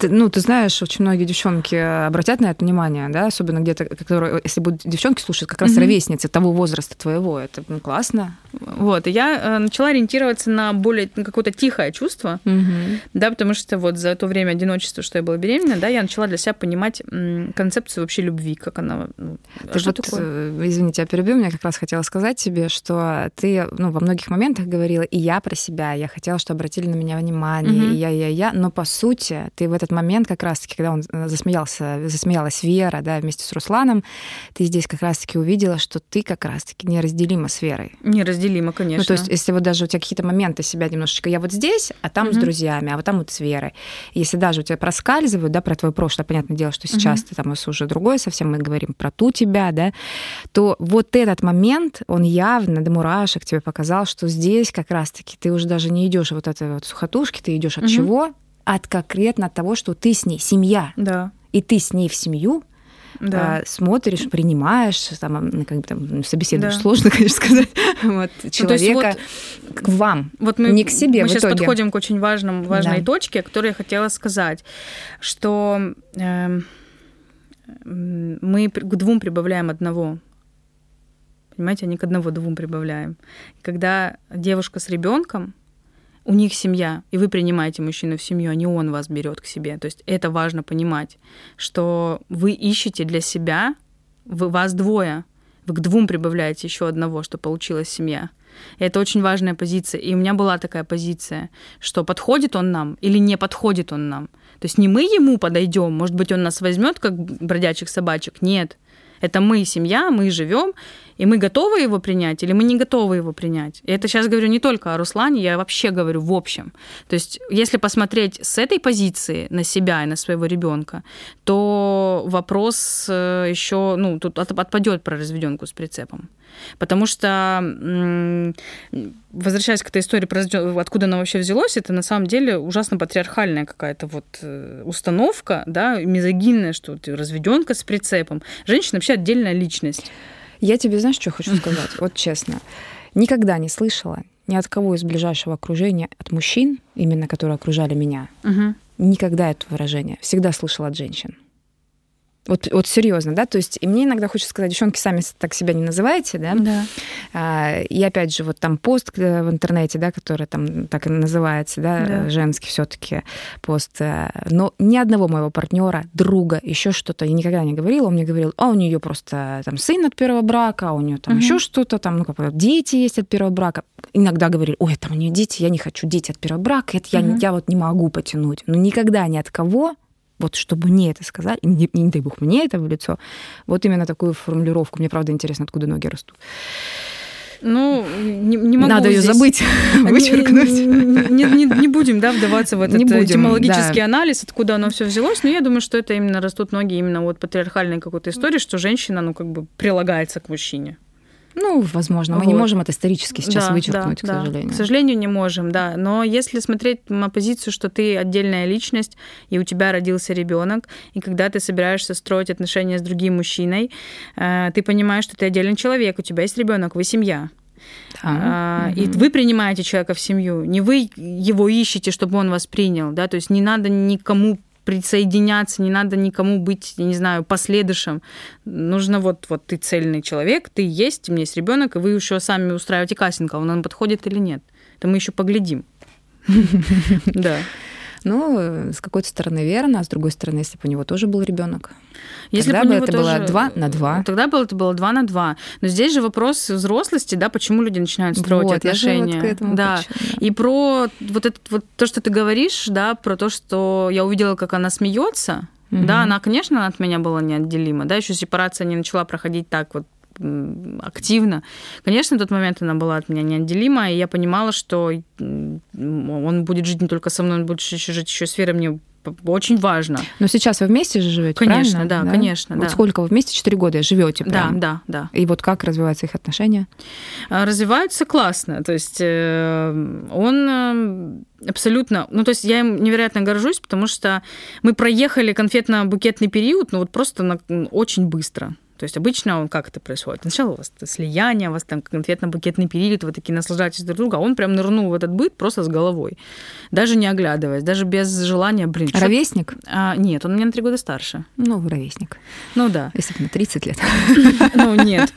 ты, ну, ты знаешь, очень многие девчонки обратят на это внимание, да, особенно где-то, которые, если будут девчонки слушать, как раз mm-hmm. ровесницы того возраста твоего, это ну, классно. Вот, и я э, начала ориентироваться на более на какое-то тихое чувство, mm-hmm. да, потому что вот за то время одиночества, что я была беременна, да, я начала для себя понимать концепцию вообще любви, как она, ну, ты что вот, такое? Э, извините, я перебью, мне как раз хотела сказать тебе, что ты, ну, во многих моментах говорила, и я про себя, я хотела, чтобы обратили на меня внимание, mm-hmm. и я, я, я, но по сути ты в этот момент как раз-таки, когда он э, засмеялся, засмеялась Вера, да, вместе с Русланом, ты здесь как раз-таки увидела, что ты как раз-таки неразделима с Верой. Неразделима, конечно. Ну, то есть, если вот даже у тебя какие-то моменты себя немножечко, я вот здесь, а там угу. с друзьями, а вот там вот с Верой. Если даже у тебя проскальзывают, да, про твое прошлое, понятное дело, что сейчас угу. ты там уже другой совсем, мы говорим про ту тебя, да, то вот этот момент, он явно до мурашек тебе показал, что здесь как раз-таки ты уже даже не идешь вот этой вот сухотушки, ты идешь от угу. чего? От конкретно от того, что ты с ней семья. Да. И ты с ней в семью, да. а, смотришь, принимаешь, там, как бы там собеседуешь, да. сложно, конечно, сказать, вот, ну, человека ну, вот, к вам, вот мы, не к себе. Мы сейчас итоге. подходим к очень важным, важной да. точке, которую я хотела сказать, что э, мы к двум прибавляем одного. Понимаете, а не к одного двум прибавляем. Когда девушка с ребенком, у них семья, и вы принимаете мужчину в семью, а не он вас берет к себе. То есть это важно понимать, что вы ищете для себя, вы, вас двое, вы к двум прибавляете еще одного, что получилась семья. И это очень важная позиция. И у меня была такая позиция, что подходит он нам или не подходит он нам. То есть не мы ему подойдем, может быть, он нас возьмет как бродячих собачек. Нет. Это мы семья, мы живем, и мы готовы его принять или мы не готовы его принять. И это сейчас говорю не только о Руслане, я вообще говорю в общем. То есть если посмотреть с этой позиции на себя и на своего ребенка, то вопрос э, еще, ну, тут отпадет про разведенку с прицепом. Потому что, возвращаясь к этой истории, откуда она вообще взялась, это на самом деле ужасно патриархальная какая-то вот э, установка, да, мизогинная, что ты разведенка с прицепом. Женщина вообще отдельная личность. Я тебе, знаешь, что хочу сказать? Вот честно. Никогда не слышала ни от кого из ближайшего окружения, от мужчин, именно которые окружали меня, угу. никогда это выражение. Всегда слышала от женщин. Вот, вот серьезно, да, то есть, и мне иногда хочется сказать, девчонки, сами так себя не называете, да, да. А, и опять же, вот там пост э, в интернете, да, который там так и называется, да, да. женский все-таки пост, э, но ни одного моего партнера, друга, еще что-то я никогда не говорила, он мне говорил, а у нее просто там сын от первого брака, а у нее там угу. еще что-то, там, ну, как дети есть от первого брака. Иногда говорили, ой, там у нее дети, я не хочу дети от первого брака, это угу. я, я вот не могу потянуть. Но никогда ни от кого вот чтобы мне это сказали, не, не дай бог мне это в лицо, вот именно такую формулировку. Мне правда интересно, откуда ноги растут. Ну, не, не могу Надо здесь... ее забыть, вычеркнуть. Не, не, не будем да, вдаваться в этот не будем, этимологический да. анализ, откуда оно все взялось, но я думаю, что это именно растут ноги именно вот патриархальной какой-то истории, что женщина, ну, как бы прилагается к мужчине. Ну, возможно, мы вот. не можем это исторически сейчас да, вычеркнуть, да, к сожалению. Да. К сожалению, не можем, да. Но если смотреть на позицию, что ты отдельная личность, и у тебя родился ребенок, и когда ты собираешься строить отношения с другим мужчиной, э, ты понимаешь, что ты отдельный человек, у тебя есть ребенок, вы семья. Да. А, угу. И вы принимаете человека в семью, не вы его ищете, чтобы он вас принял, да, то есть не надо никому присоединяться, не надо никому быть, я не знаю, последующим. Нужно вот, вот ты цельный человек, ты есть, у меня есть ребенок, и вы еще сами устраиваете кастинг, а он нам подходит или нет. Это мы еще поглядим. Да. Ну, с какой-то стороны верно, а с другой стороны, если бы у него тоже был ребенок, Если тогда бы бы это тоже- было два на два. Тогда было, это было два на два. Но здесь же вопрос взрослости, да, почему люди начинают строить Вот, я же вот отношения. к этому да. хочу, да. И про вот это вот то, что ты говоришь, да, про то, что я увидела, как она смеется. Мгм. Да, она, конечно, от меня была неотделима. Да, еще сепарация не начала проходить так вот активно. Конечно, в тот момент она была от меня неотделима, и я понимала, что он будет жить не только со мной, он будет еще жить еще в сфере мне очень важно. Но сейчас вы вместе же живете, Конечно, правильно? да, конечно, Вот да. сколько вы вместе? Четыре года живете Да, прям? да, да. И вот как развиваются их отношения? А, развиваются классно. То есть э, он э, абсолютно... Ну, то есть я им невероятно горжусь, потому что мы проехали конфетно-букетный период, ну, вот просто на- очень быстро. То есть обычно как это происходит? Сначала у вас слияние, у вас там конфетно-букетный период, вы такие наслаждаетесь друг другом, а он прям нырнул в этот быт просто с головой, даже не оглядываясь, даже без желания, блин, Ровесник? А, нет, он у меня на три года старше. Ну, ровесник. Ну да. Если бы на 30 лет. Ну, нет.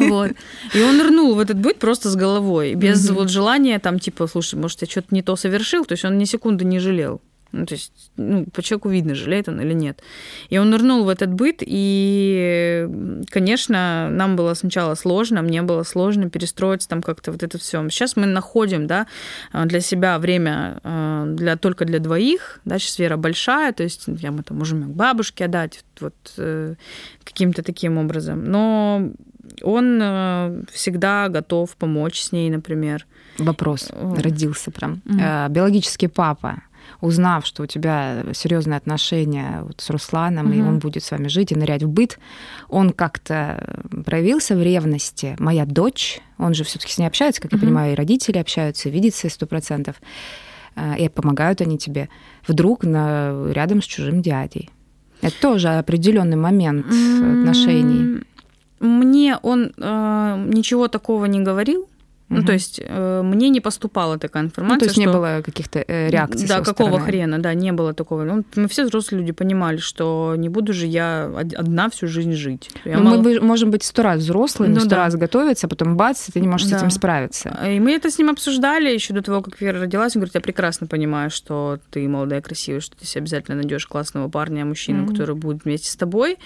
Вот. И он нырнул в этот быт просто с головой, без вот желания там, типа, слушай, может, я что-то не то совершил, то есть он ни секунды не жалел. Ну, то есть, ну, по человеку видно, жалеет он или нет. И он нырнул в этот быт, и, конечно, нам было сначала сложно, мне было сложно перестроиться там как-то вот это все. Сейчас мы находим, да, для себя время э, для, только для двоих, да, сейчас Вера большая, то есть я мы там можем к бабушке отдать, вот э, каким-то таким образом. Но он э, всегда готов помочь с ней, например. Вопрос родился прям. Э, Биологический папа, узнав, что у тебя серьезные отношения вот с Русланом, и Мгм. он будет с вами жить и нырять в быт, он как-то проявился в ревности. Моя дочь, он же все-таки с ней общается, как я Мгм. понимаю, и родители общаются, видятся сто процентов, э, и помогают они тебе. Вдруг на, рядом с чужим дядей. Это тоже определенный момент отношений. Мне он э, ничего такого не говорил. Ну, то есть э, мне не поступала такая информация. Ну, то есть не что- было каких-то э, реакций. с Да, какого стороны. хрена, да, не было такого. Ну, мы все взрослые люди понимали, что не буду же я од- одна всю жизнь жить. Я Ну, мало- мы можем быть сто раз взрослыми, Ну сто да. раз готовиться, а потом бац, и ты не можешь с Да. этим справиться. И мы это с ним обсуждали еще до того, как Вера родилась. Он говорит, я прекрасно понимаю, что ты молодая, красивая, что ты себе обязательно найдешь классного парня, мужчину, Мгм. который будет вместе с тобой.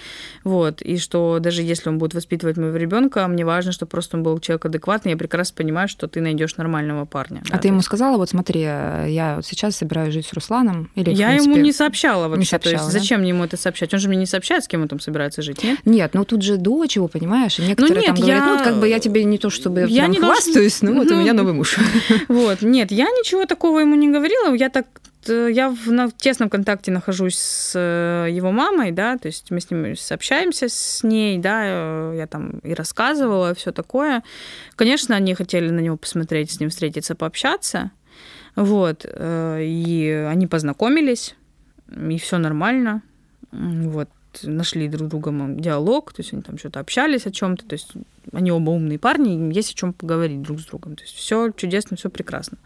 Вот. И что даже если он будет воспитывать моего ребенка, мне важно, чтобы просто он был человек адекватный. Я прекрасно понимаю, что ты найдешь нормального парня. А да, ты то ему есть сказала, вот смотри, я вот сейчас собираюсь жить с Русланом? Или, Я принципе, ему не сообщала вообще. то сообщала, есть да? зачем ему это сообщать? Он же мне не сообщает, с кем он там собирается жить, нет? Нет, ну тут же дочь его, понимаешь, и некоторые нет, там говорят, я- ну вот как бы я тебе не то чтобы Я прям не хвастаюсь, но вот у Ну, меня новый муж. Вот, нет, я ничего такого ему не говорила. Я так я в, на- тесном контакте нахожусь с э, его мамой, да, то есть мы с ним сообщаемся с ней, да, э, я там и рассказывала, все такое. Конечно, они хотели на него посмотреть, с ним встретиться, пообщаться, вот, э, и они познакомились, и все нормально, вот, нашли друг друга м, диалог, то есть они там что-то общались о чем-то, то есть они оба умные парни, им есть о чем поговорить друг с другом. То есть все чудесно, все прекрасно.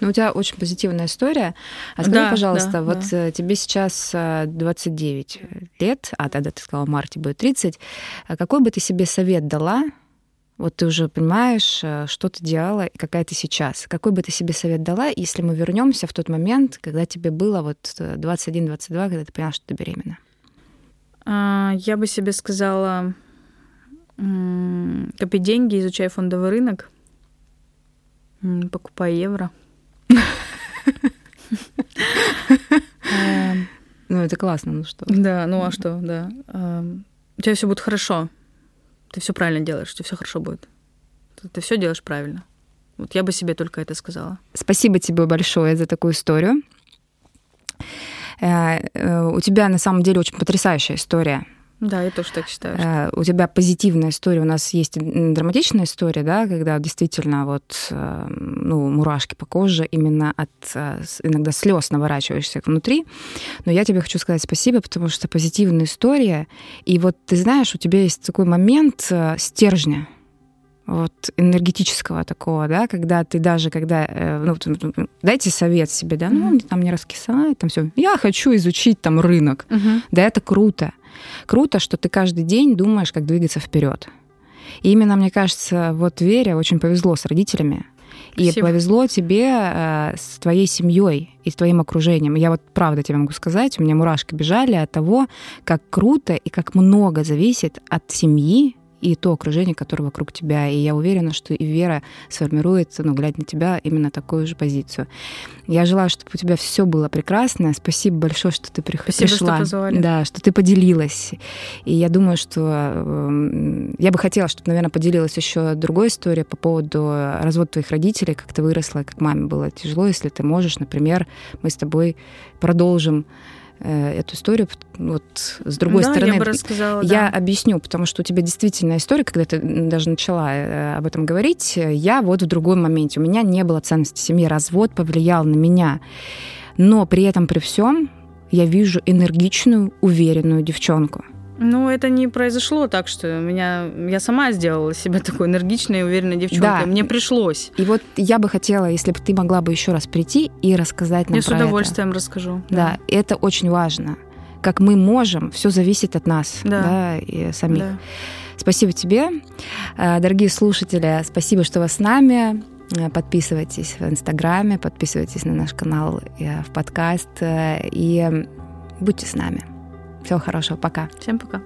Ну, у тебя очень позитивная история. А скажи, Да, пожалуйста, да, вот да. э, тебе сейчас э, 29 лет, а тогда ты сказала, в марте будет 30. А Какой бы ты себе совет дала? Вот ты уже понимаешь, э, что ты делала и какая ты сейчас. Какой бы ты себе совет дала, если мы вернемся в тот момент, когда тебе было вот э, 21-22, когда ты поняла, что ты беременна? А, Я бы себе сказала, копи деньги, изучай фондовый рынок, покупай евро. Эм, Ну, это классно, ну что? Да, ну а что, да. Эм, У тебя все будет хорошо. Ты все правильно делаешь, у тебя все хорошо будет. Ты все делаешь правильно. Вот я бы себе только это сказала. Спасибо тебе большое за такую историю. Э, э, У тебя на самом деле очень потрясающая история. Да, я тоже так считаю. Э, У тебя позитивная история. У нас есть драматичная история, да, когда действительно вот ну, мурашки по коже именно от иногда слез наворачиваешься внутри. Но я тебе хочу сказать спасибо, потому что позитивная история. И вот ты знаешь, у тебя есть такой момент стержня вот энергетического такого, да, когда ты даже, когда, э, ну, дайте совет себе, да, ну, там не раскисает, там все. Я хочу изучить там рынок. Мгм. Да, это круто. Круто, что ты каждый день думаешь, как двигаться вперед. И именно, мне кажется, вот Вере очень повезло с родителями. И повезло тебе э, с твоей семьей и с твоим окружением. Я вот правда тебе могу сказать, у меня мурашки бежали от того, как круто и как много зависит от семьи и то окружение, которое вокруг тебя. И я уверена, что и Вера сформируется, ну, глядя на тебя, именно такую же позицию. Я желаю, чтобы у тебя все было прекрасно. Спасибо большое, что ты пришла. Спасибо, что позвали. Да, что ты поделилась. И я думаю, что э, я бы хотела, чтобы, наверное, поделилась еще другой историей по поводу развода твоих родителей, как ты выросла, как маме было тяжело, если ты можешь, например, мы с тобой продолжим эту историю вот с другой да, стороны. Я бы рассказала, я да. объясню, потому что у тебя действительно история, когда ты даже начала э, об этом говорить, я вот в другом моменте. У меня не было ценности семьи, развод повлиял на меня. Но при этом, при всем, я вижу энергичную, уверенную девчонку. Ну, это не произошло так, что меня я сама сделала себя такой энергичной и уверенной девчонкой. Да. Мне пришлось. И вот я бы хотела, если бы ты могла бы еще раз прийти и рассказать нам я про с удовольствием это. расскажу. Да. да, это очень важно. Как мы можем, все зависит от нас, да, да и самих. Да. Спасибо тебе, э, дорогие слушатели. Спасибо, что вы с нами. Э, подписывайтесь в Инстаграме, подписывайтесь на наш канал э, в подкаст и будьте с нами. Всего хорошего. Пока. Всем пока.